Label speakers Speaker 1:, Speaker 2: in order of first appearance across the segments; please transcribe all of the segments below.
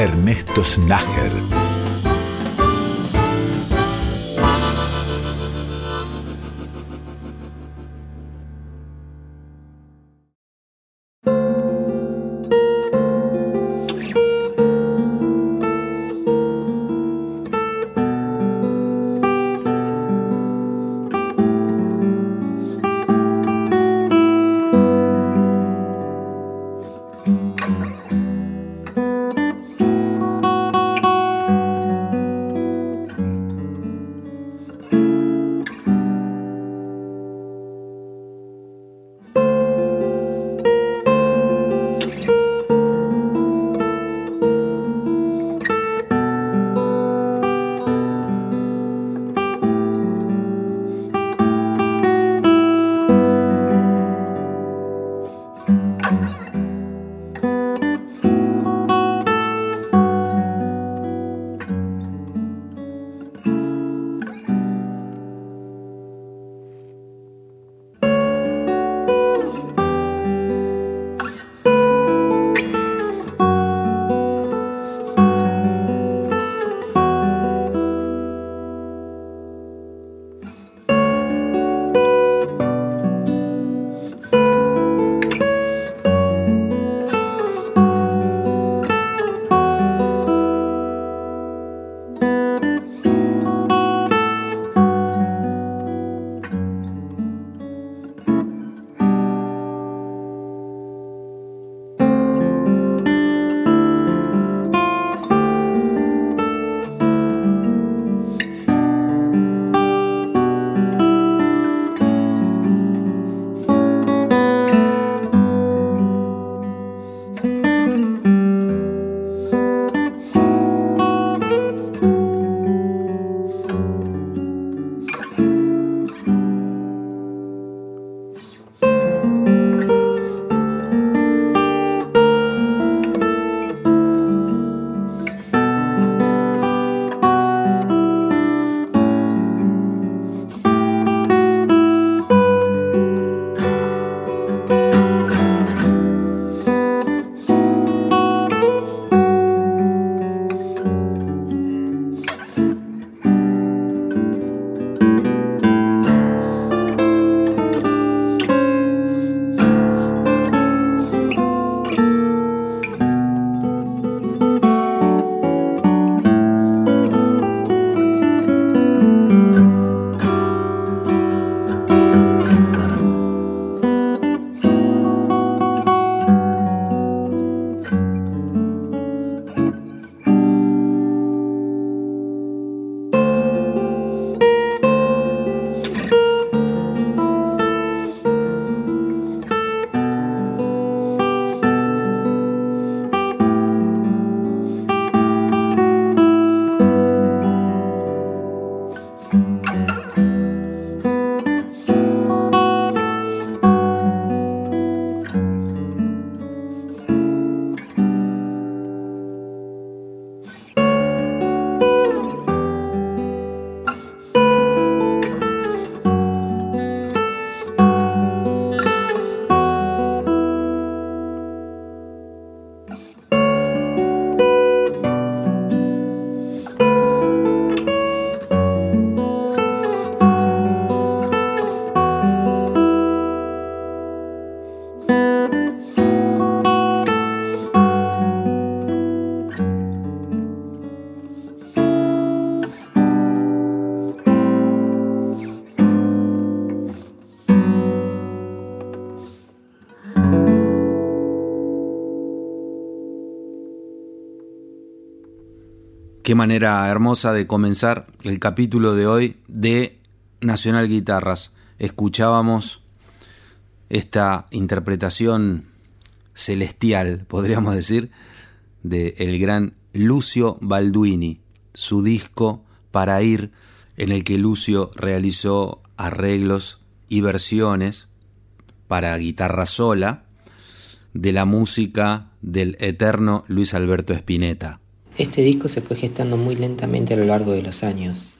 Speaker 1: Ernesto Snager.
Speaker 2: Qué manera hermosa de comenzar el capítulo de hoy de Nacional Guitarras. Escuchábamos esta interpretación celestial, podríamos decir, de el gran Lucio Balduini, su disco Para ir, en el que Lucio realizó arreglos y versiones para guitarra sola de la música del eterno Luis Alberto Spinetta.
Speaker 3: Este disco se fue gestando muy lentamente a lo largo de los años.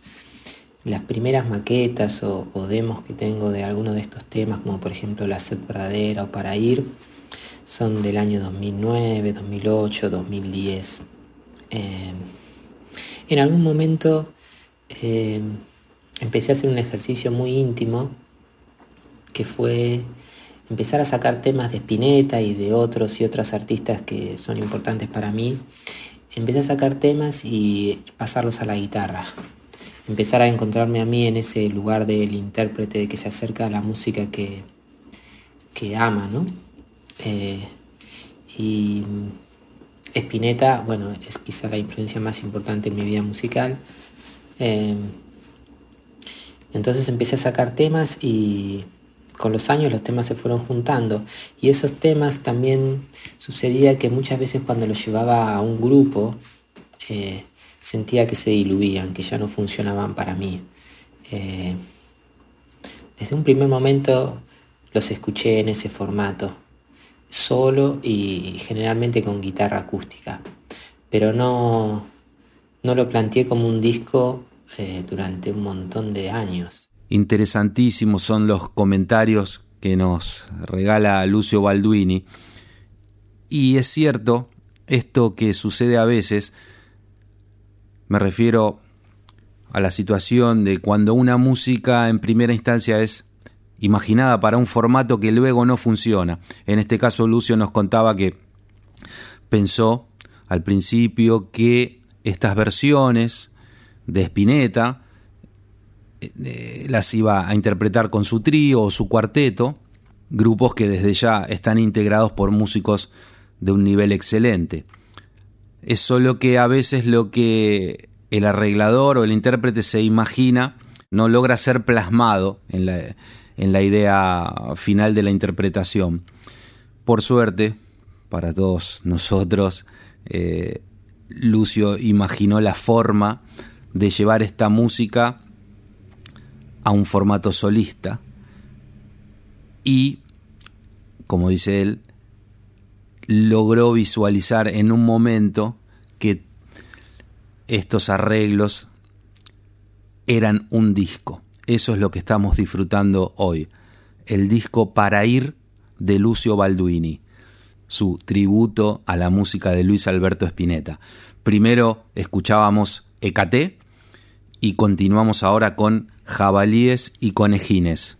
Speaker 3: Las primeras maquetas o, demos que tengo de algunos de estos temas, como por ejemplo La Sed Verdadera o Para Ir, son del año 2009, 2008, 2010. Eh, en algún momento eh, empecé a hacer un ejercicio muy íntimo que fue empezar a sacar temas de Spinetta y de otros y otras artistas que son importantes para mí. Empecé a sacar temas y pasarlos a la guitarra. Empezar a encontrarme a mí en ese lugar del intérprete que se acerca a la música que, que ama, ¿no? Eh, y Spinetta, bueno, es quizá la influencia más importante en mi vida musical. Eh, entonces empecé a sacar temas y con los años los temas se fueron juntando. Y esos temas también sucedía que muchas veces cuando los llevaba a un grupo, eh, sentía que se diluían, que ya no funcionaban para mí. Eh, desde un primer momento los escuché en ese formato solo y generalmente con guitarra acústica. Pero no, no lo planteé como un disco eh, durante un montón de años.
Speaker 2: Interesantísimos son los comentarios que nos regala Lucio Balduini. Y es cierto, esto que sucede a veces, me refiero a la situación de cuando una música en primera instancia es imaginada para un formato que luego no funciona. En este caso Lucio nos contaba que pensó al principio que estas versiones de Spinetta eh, las iba a interpretar con su trío o su cuarteto, grupos que desde ya están integrados por músicos de un nivel excelente. Es solo que a veces lo que el arreglador o el intérprete se imagina no logra ser plasmado en la, en la idea final de la interpretación. Por suerte, para todos nosotros, eh, Lucio imaginó la forma de llevar esta música a un formato solista y, como dice él, logró visualizar en un momento que estos arreglos eran un disco. Eso es lo que estamos disfrutando hoy. El disco Para ir de Lucio Balduini, su tributo a la música de Luis Alberto Spinetta. Primero escuchábamos Ecate y continuamos ahora con Jabalíes y Conejines.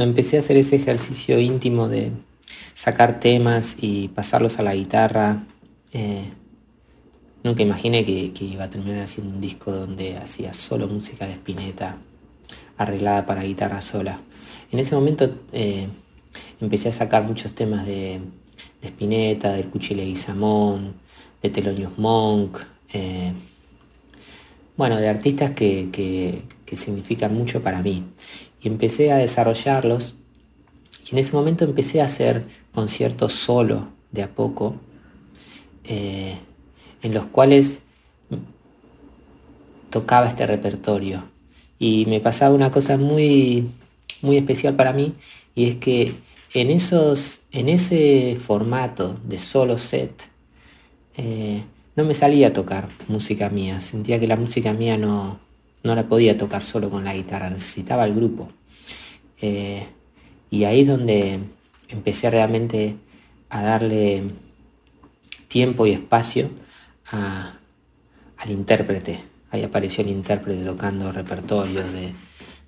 Speaker 3: Cuando empecé a hacer ese ejercicio íntimo de sacar temas y pasarlos a la guitarra, eh, nunca imaginé que, iba a terminar haciendo un disco donde hacía solo música de Spinetta, arreglada para guitarra sola. En ese momento eh, empecé a sacar muchos temas de, de Spinetta, del Cuchile Guizamón, de Telonius Monk, eh, bueno, de artistas que, que significan mucho para mí. Y empecé a desarrollarlos y en ese momento empecé a hacer conciertos solo, de a poco, eh, en los cuales tocaba este repertorio. Y me pasaba una cosa muy, muy especial para mí, y es que en, esos, en ese formato de solo set, eh, no me salía a tocar música mía. Sentía que la música mía no, no la podía tocar solo con la guitarra, necesitaba el grupo. Eh, y ahí es donde empecé realmente a darle tiempo y espacio al intérprete. Ahí apareció el intérprete tocando repertorios de,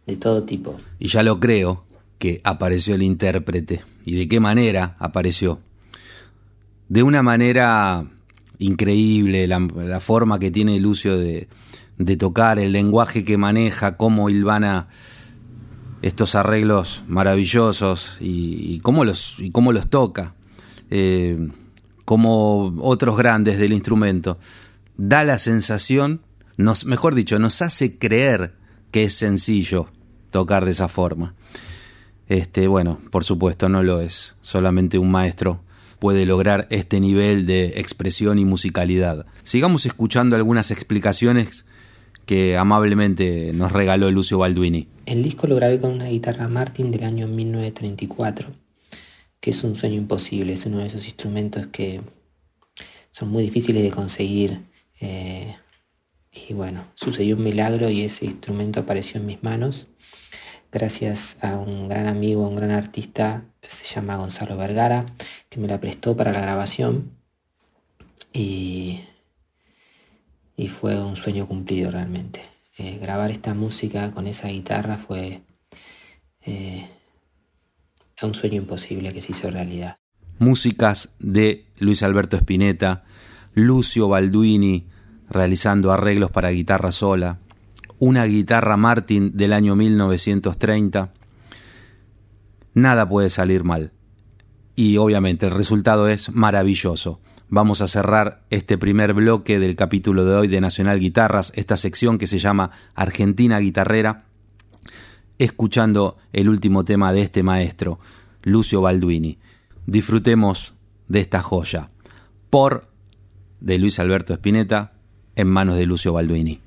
Speaker 3: de todo tipo.
Speaker 2: Y ya lo creo que apareció el intérprete. ¿Y de qué manera apareció? De una manera increíble, la, forma que tiene Lucio de, de, tocar, el lenguaje que maneja, cómo Ilvana estos arreglos maravillosos y, cómo, los, cómo los toca, eh, como otros grandes del instrumento, da la sensación, nos, mejor dicho, nos hace creer que es sencillo tocar de esa forma. Este, bueno, por supuesto no lo es, solamente un maestro puede lograr este nivel de expresión y musicalidad. Sigamos escuchando algunas explicaciones que amablemente nos regaló Lucio Balduini.
Speaker 3: El disco lo grabé con una guitarra Martin del año 1934, que es un sueño imposible, es uno de esos instrumentos que son muy difíciles de conseguir. Eh, y bueno, sucedió un milagro y ese instrumento apareció en mis manos gracias a un gran amigo, un gran artista, se llama Gonzalo Vergara, que me la prestó para la grabación. Y y fue un sueño cumplido realmente. Eh, grabar esta música con esa guitarra fue eh, un sueño imposible que se hizo realidad.
Speaker 2: Músicas de Luis Alberto Spinetta, Lucio Balduini realizando arreglos para guitarra sola, una guitarra Martin del año 1930. Nada puede salir mal. Y obviamente el resultado es maravilloso. Vamos a cerrar este primer bloque del capítulo de hoy de Nacional Guitarras, esta sección que se llama Argentina Guitarrera, escuchando el último tema de este maestro, Lucio Balduini. Disfrutemos de esta joya. Por de Luis Alberto Spinetta en manos de Lucio Balduini.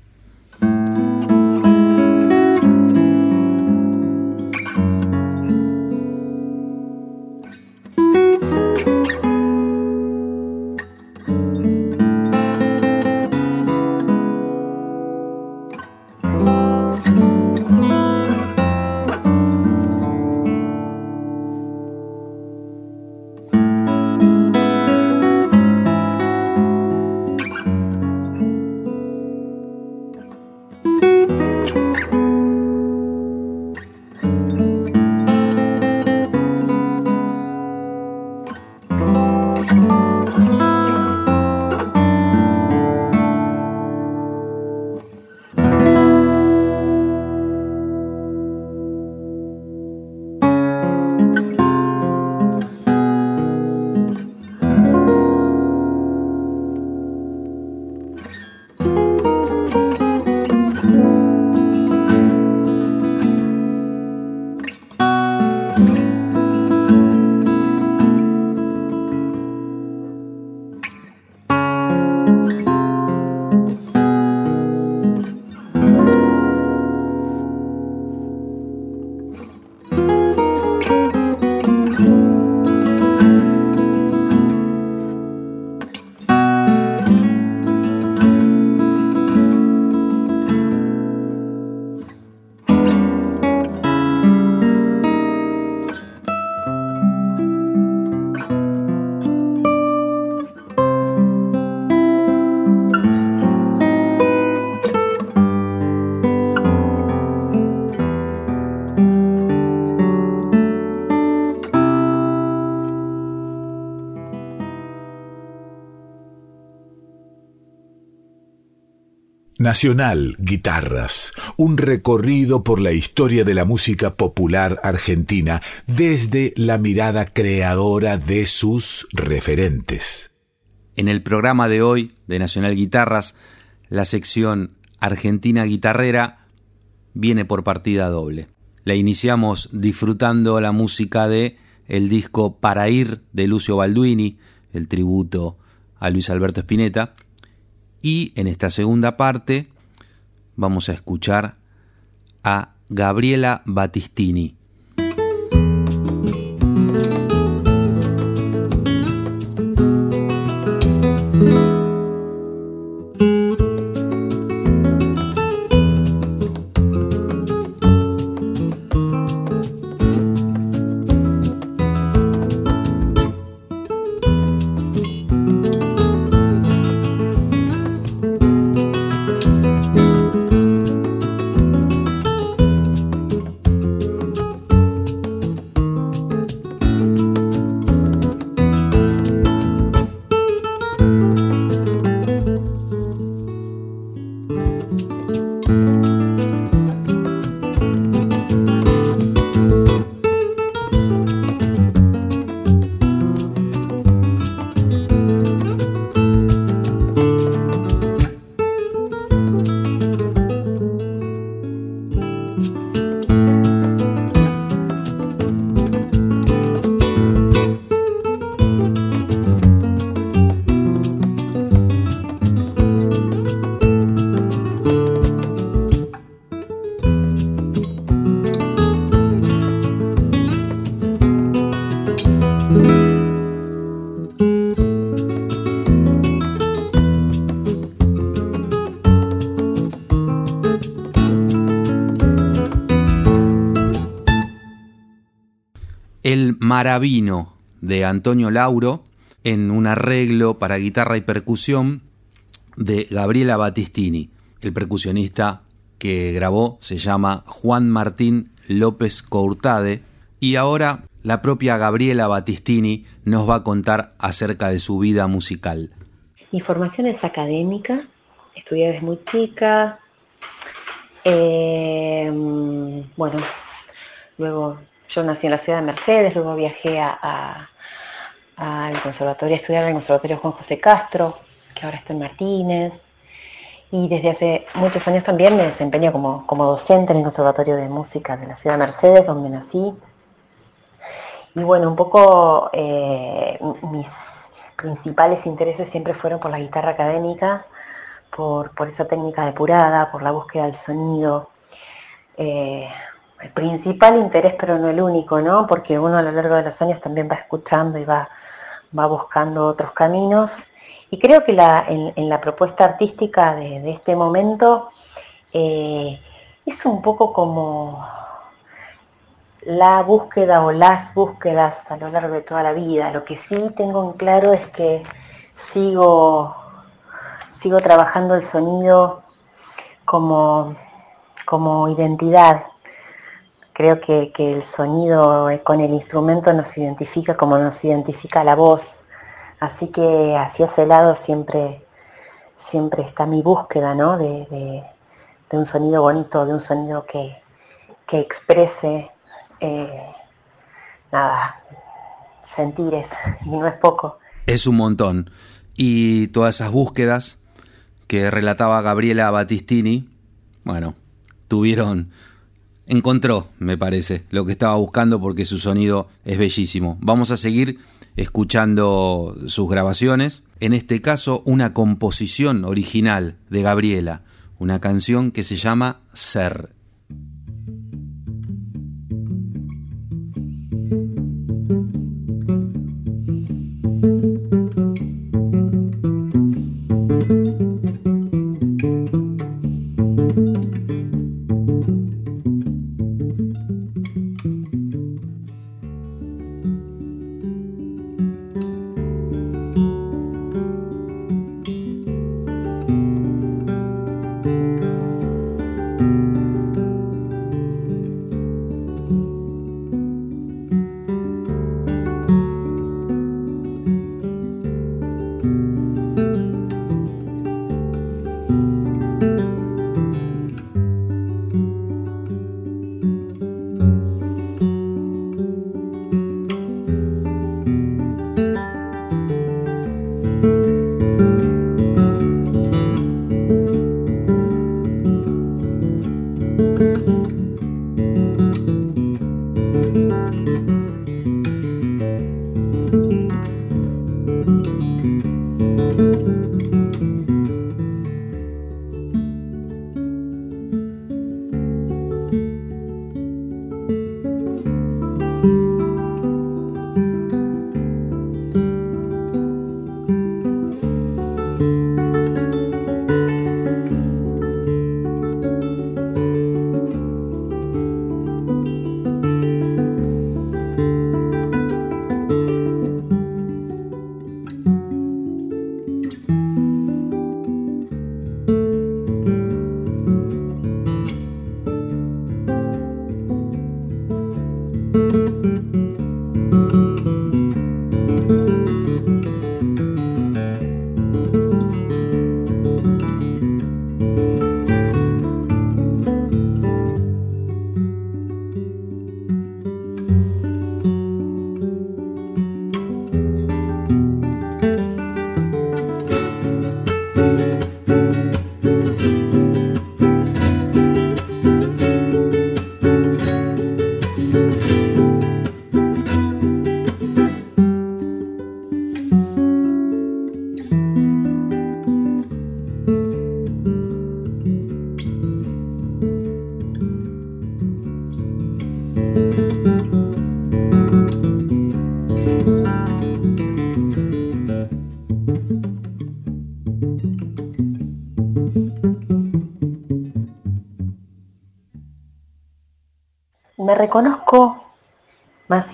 Speaker 1: Nacional Guitarras, un recorrido por la historia de la música popular argentina desde la mirada creadora de sus referentes.
Speaker 2: En el programa de hoy de Nacional Guitarras, la sección Argentina Guitarrera viene por partida doble. La iniciamos disfrutando la música de el disco Para ir de Lucio Balduini, el tributo a Luis Alberto Spinetta, y en esta segunda parte vamos a escuchar a Gabriela Battistini. De Antonio Lauro en un arreglo para guitarra y percusión de Gabriela Battistini. El percusionista que grabó se llama Juan Martín López Courtade y ahora la propia Gabriela Battistini nos va a contar acerca de su vida musical.
Speaker 4: Mi formación es académica, estudié desde muy chica. Eh, bueno, luego yo nací en la ciudad de Mercedes, luego viajé al conservatorio, a estudiar en el conservatorio Juan José Castro, que ahora está en Martínez. Y desde hace muchos años también me desempeño como, docente en el Conservatorio de Música de la ciudad de Mercedes, donde nací. Y bueno, un poco eh, mis principales intereses siempre fueron por la guitarra académica, por, esa técnica depurada, por la búsqueda del sonido. Eh, el principal interés, pero no el único, ¿no? Porque uno a lo largo de los años también va escuchando y va, va buscando otros caminos. Y creo que en, la propuesta artística de, este momento eh, es un poco como la búsqueda o las búsquedas a lo largo de toda la vida. Lo que sí tengo en claro es que sigo, sigo trabajando el sonido como, como identidad, Creo que, el sonido con el instrumento nos identifica como nos identifica la voz. Así que hacia ese lado siempre, siempre está mi búsqueda, ¿no? De, un sonido bonito, de un sonido que, exprese eh, nada, sentires, y no es poco.
Speaker 2: Es un montón. Y todas esas búsquedas que relataba Gabriela Battistini, bueno, tuvieron encontró, me parece, lo que estaba buscando porque su sonido es bellísimo. Vamos a seguir escuchando sus grabaciones, en este caso una composición original de Gabriela, una canción que se llama Ser.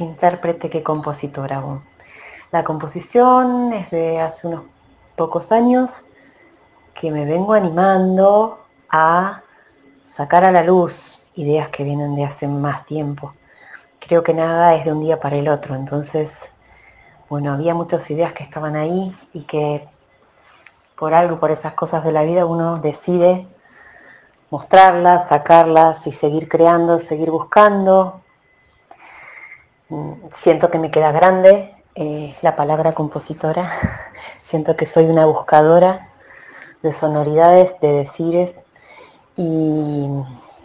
Speaker 4: Intérprete que compositora aún. La composición es de hace unos pocos años que me vengo animando a sacar a la luz ideas que vienen de hace más tiempo. Creo que nada es de un día para el otro, entonces, bueno, había muchas ideas que estaban ahí y que por algo, por esas cosas de la vida, uno decide mostrarlas, sacarlas y seguir creando, seguir buscando. Siento que me queda grande eh, la palabra compositora, siento que soy una buscadora de sonoridades, de decires. Y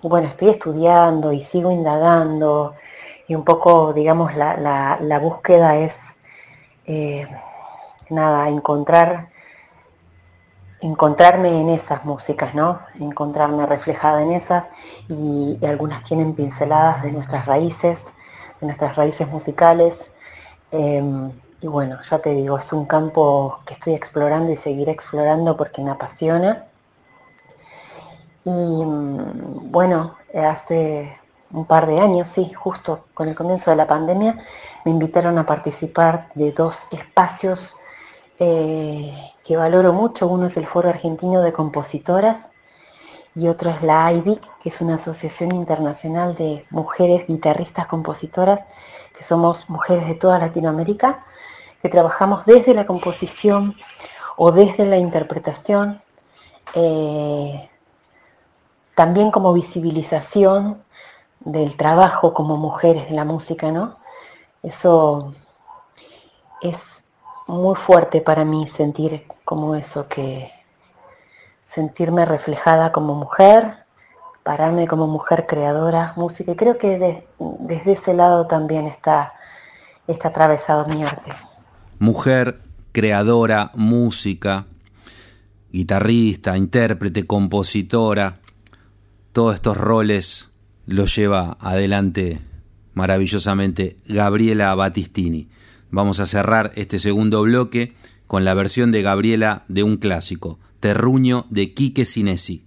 Speaker 4: bueno, estoy estudiando y sigo indagando. Y un poco, digamos, la, búsqueda es, eh, nada, encontrar encontrarme en esas músicas, ¿no? Encontrarme reflejada en esas. Y, algunas tienen pinceladas de nuestras raíces, de nuestras raíces musicales. Em, y bueno, ya te digo, es un campo que estoy explorando y seguiré explorando porque me apasiona. Y mm, bueno, hace un par de años, sí, justo con el comienzo de la pandemia, me invitaron a participar de dos espacios eh, que valoro mucho. Uno es el Foro Argentino de Compositoras y otro es la IBIC, que es una asociación internacional de mujeres guitarristas compositoras, que somos mujeres de toda Latinoamérica, que trabajamos desde la composición o desde la interpretación, eh, también como visibilización del trabajo como mujeres de la música, ¿no? Eso es muy fuerte para mí sentir como eso, que sentirme reflejada como mujer, pararme como mujer creadora, música. Y creo que desde ese lado también está, está atravesado mi arte.
Speaker 2: Mujer, creadora, música, guitarrista, intérprete, compositora, todos estos roles los lleva adelante maravillosamente Gabriela Battistini. Vamos a cerrar este segundo bloque con la versión de Gabriela de un clásico, Terruño de Quique Sinesi.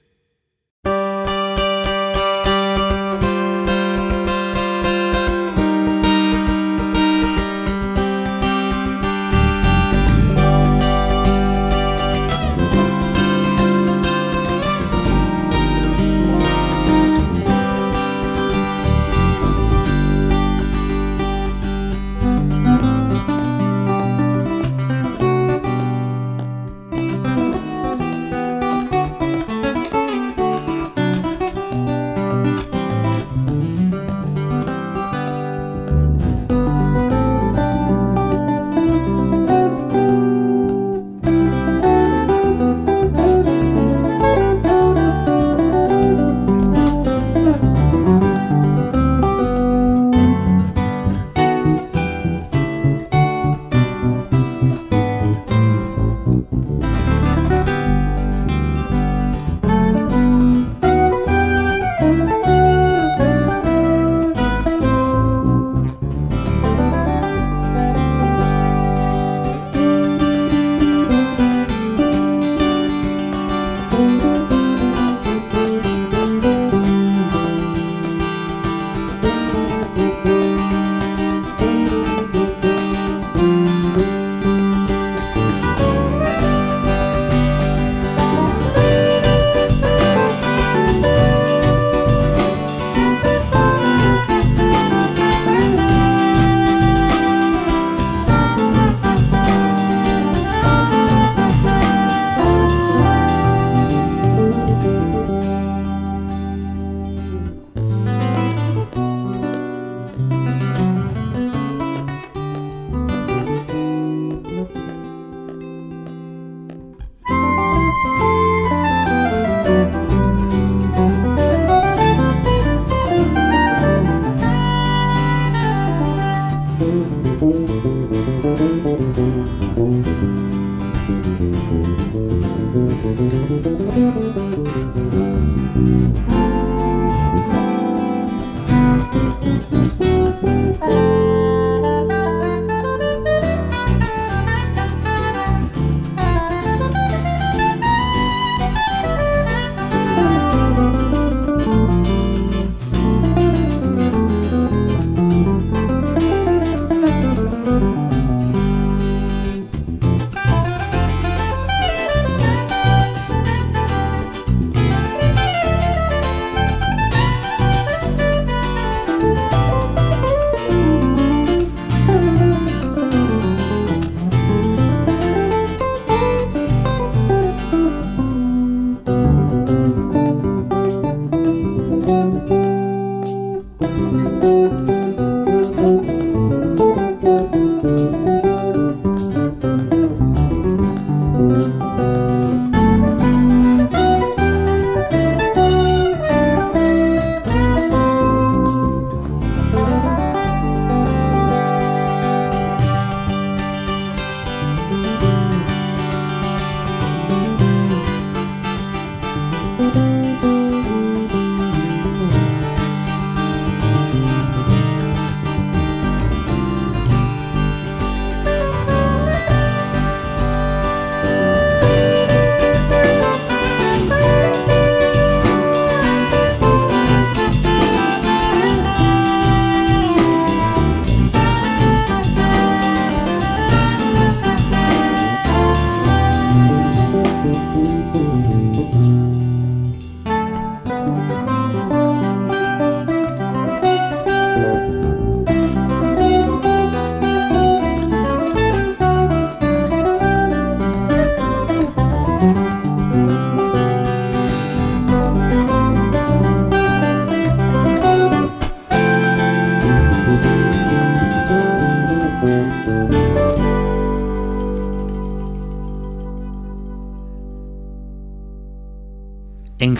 Speaker 2: Müzik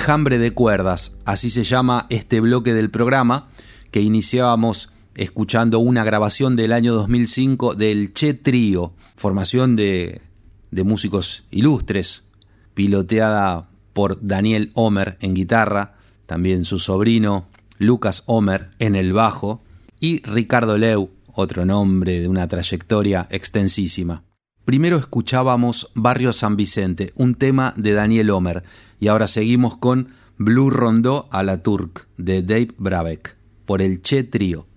Speaker 2: Enjambre de cuerdas, así se llama este bloque del programa, que iniciábamos escuchando una grabación del año 2005 del Che Trío, formación de, de músicos ilustres, piloteada por Daniel Homer en guitarra, también su sobrino Lucas Homer en el bajo y Ricardo Leu, otro nombre de una trayectoria extensísima. Primero escuchábamos Barrio San Vicente, un tema de Daniel Homer, y ahora seguimos con Blue Rondó a la Turk de Dave Brabeck, por el Che Trío.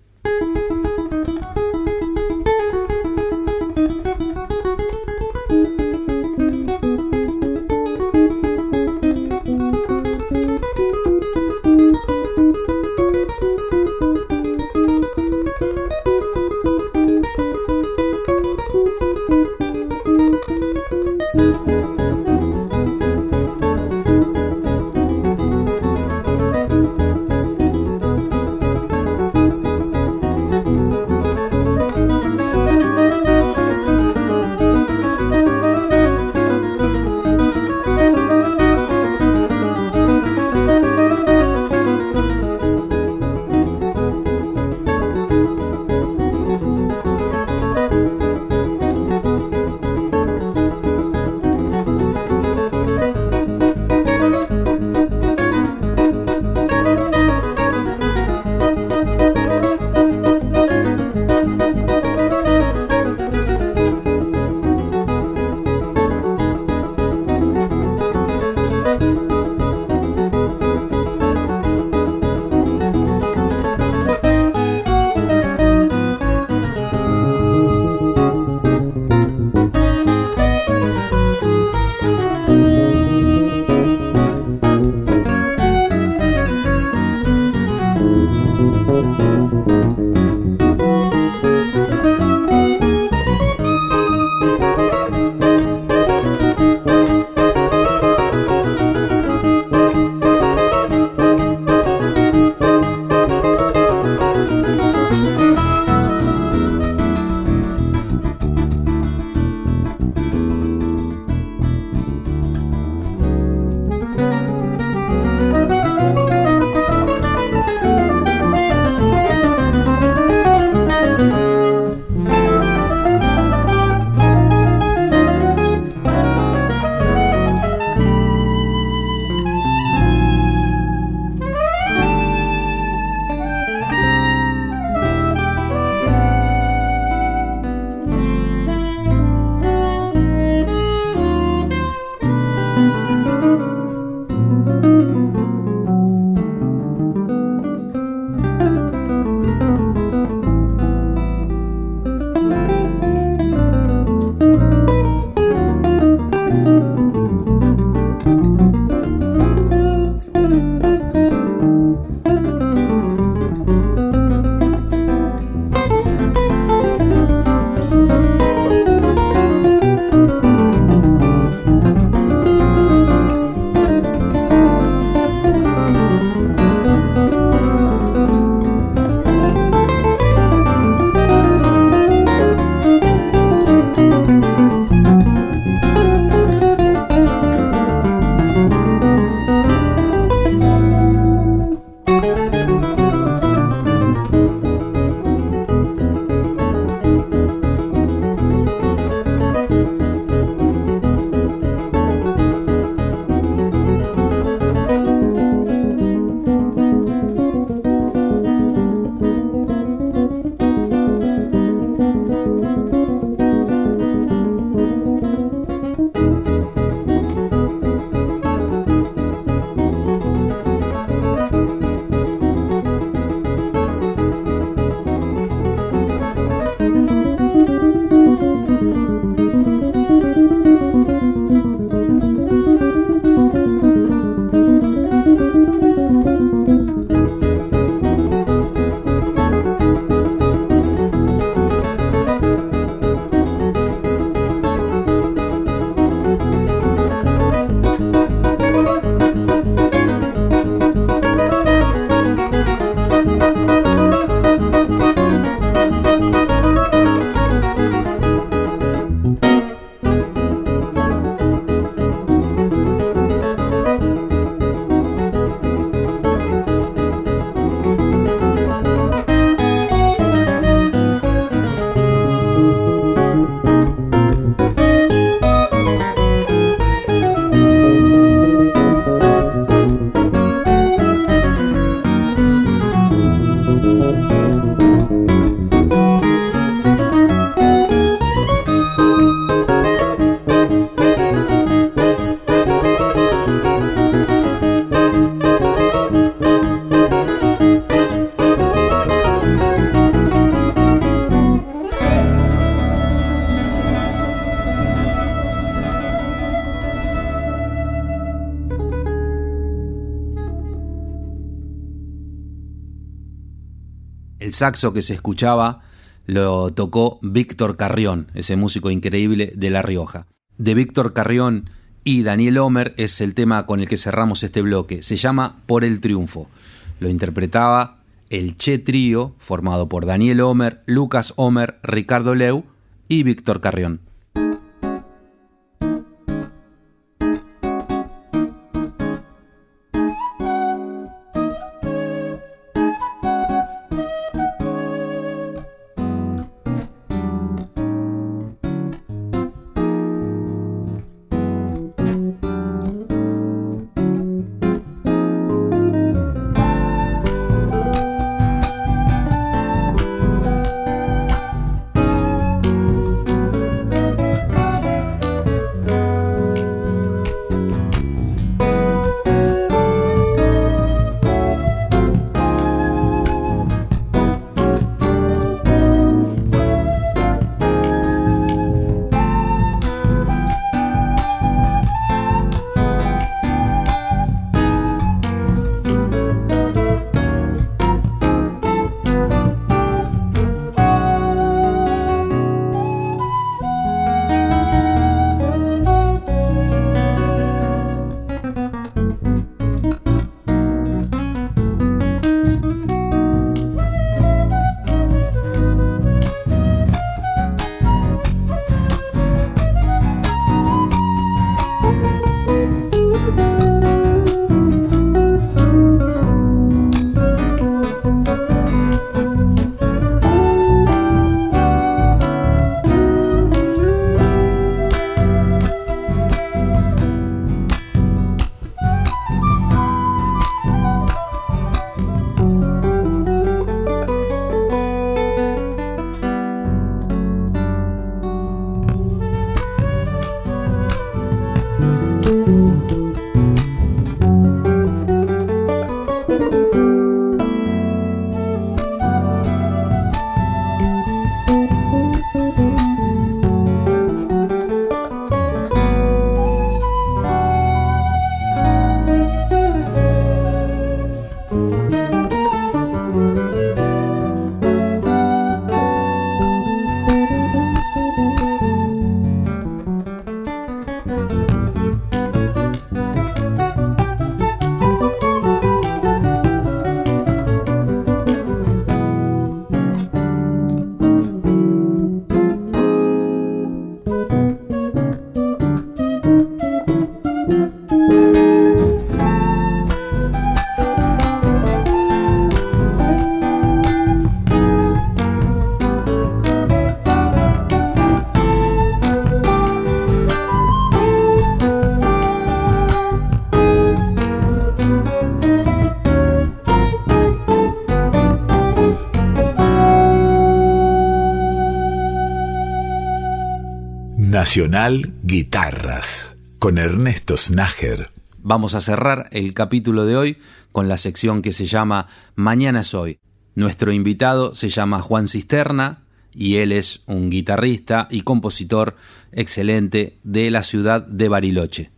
Speaker 2: Saxo que se escuchaba lo tocó Víctor Carrión, ese músico increíble de La Rioja. De Víctor Carrión y Daniel Homer es el tema con el que cerramos este bloque. Se llama Por el Triunfo. Lo interpretaba el Che Trío, formado por Daniel Homer, Lucas Homer, Ricardo Leu y Víctor Carrión.
Speaker 1: Nacional Guitarras con Ernesto Snager.
Speaker 2: Vamos a cerrar el capítulo de hoy con la sección que se llama Mañana es hoy. Nuestro invitado se llama Juan Cisterna y él es un guitarrista y compositor excelente de la ciudad de Bariloche.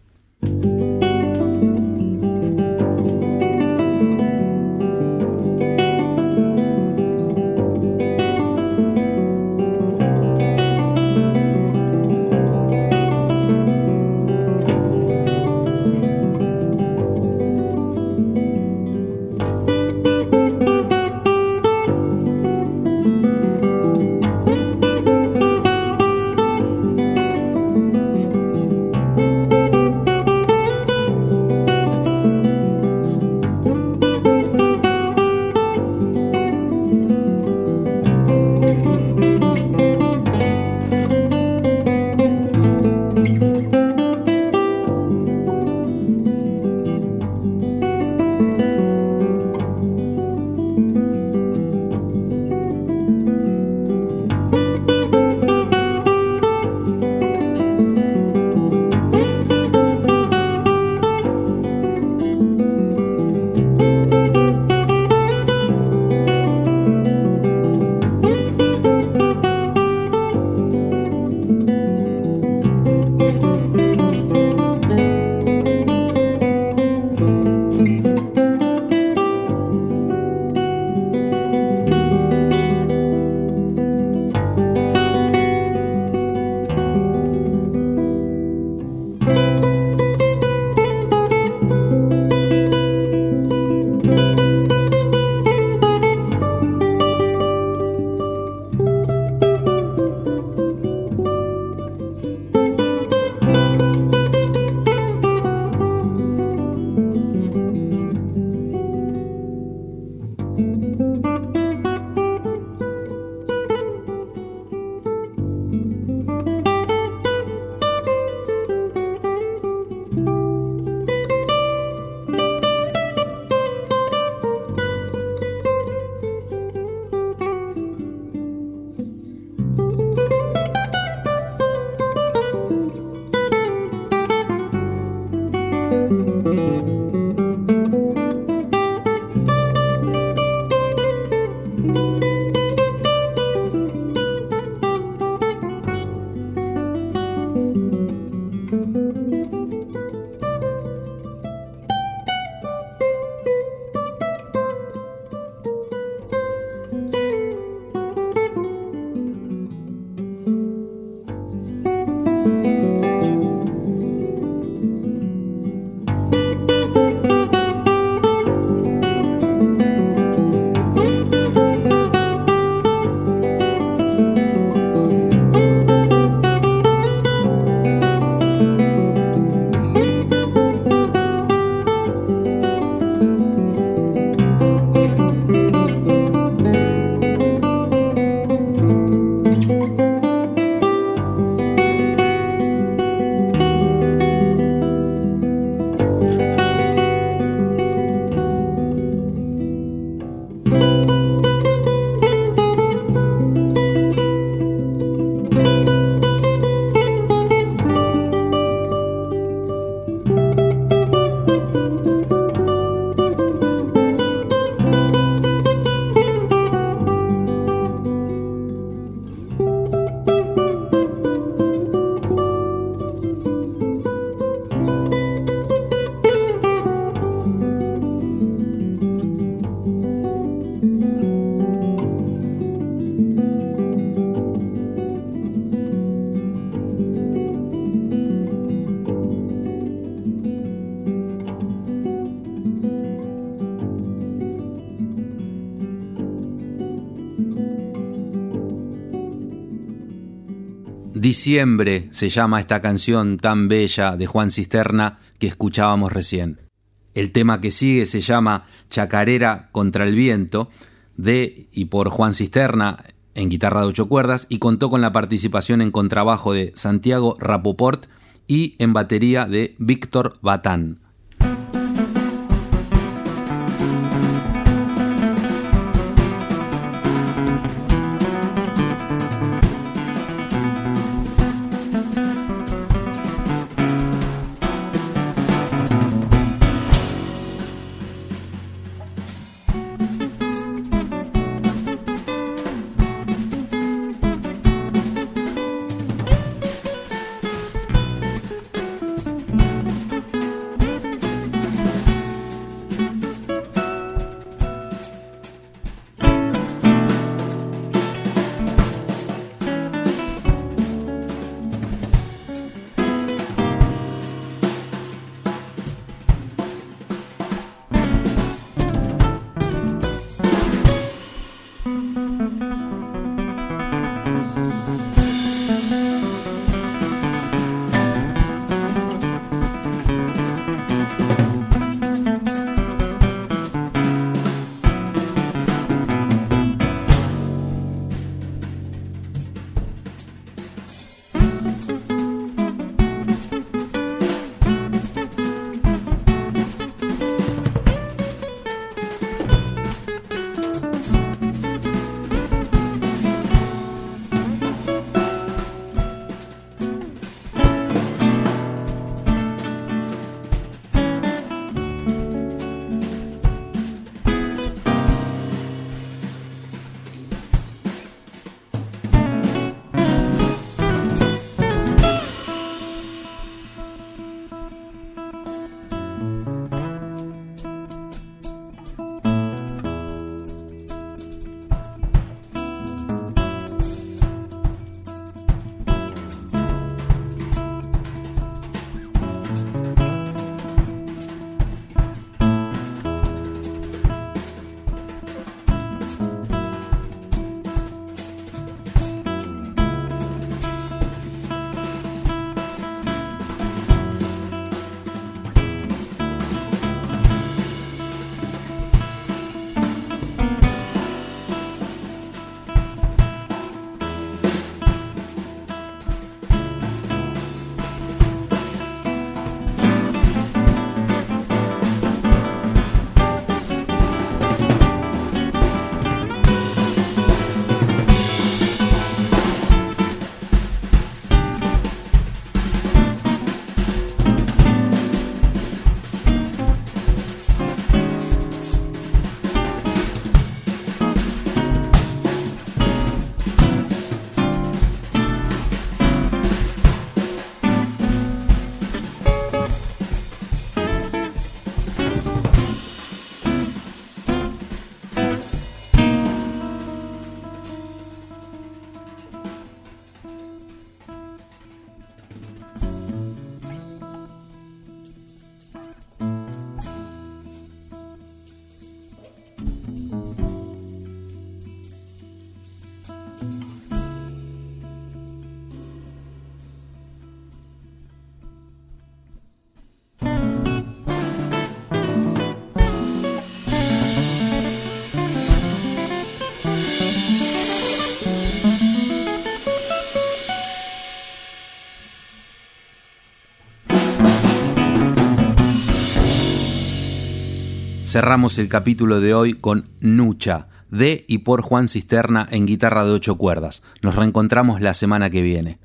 Speaker 2: Diciembre se llama esta canción tan bella de Juan Cisterna que escuchábamos recién. El tema que sigue se llama Chacarera contra el viento de y por Juan Cisterna en guitarra de ocho cuerdas y contó con la participación en contrabajo de Santiago Rapoport y en batería de Víctor Batán. Cerramos el capítulo de hoy con Nucha, de y por Juan Cisterna en guitarra de ocho cuerdas. Nos reencontramos la semana que viene.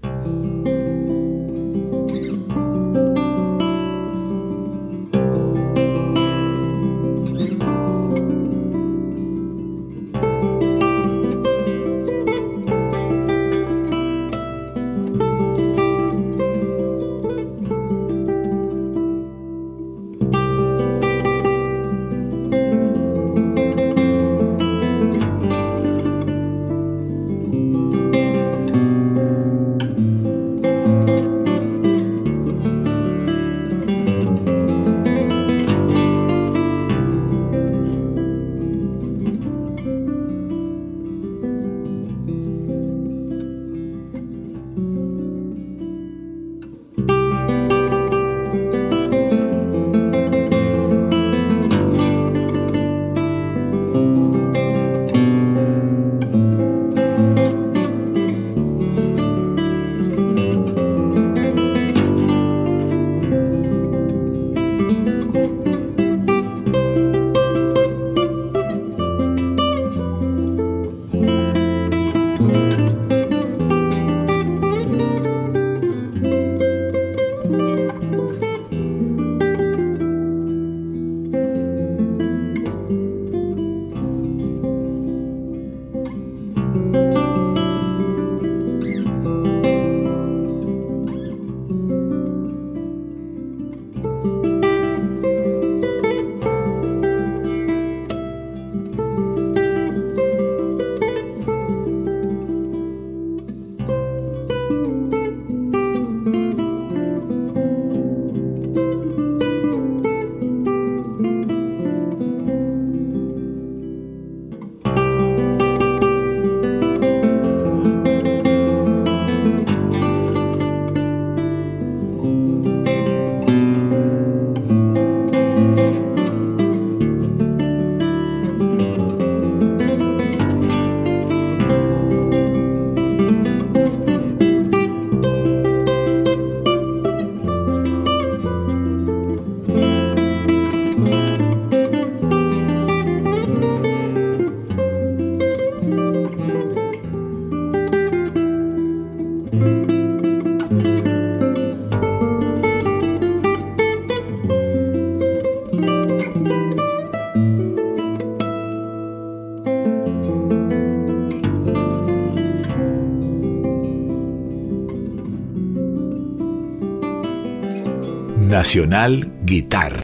Speaker 1: Nacional Guitar.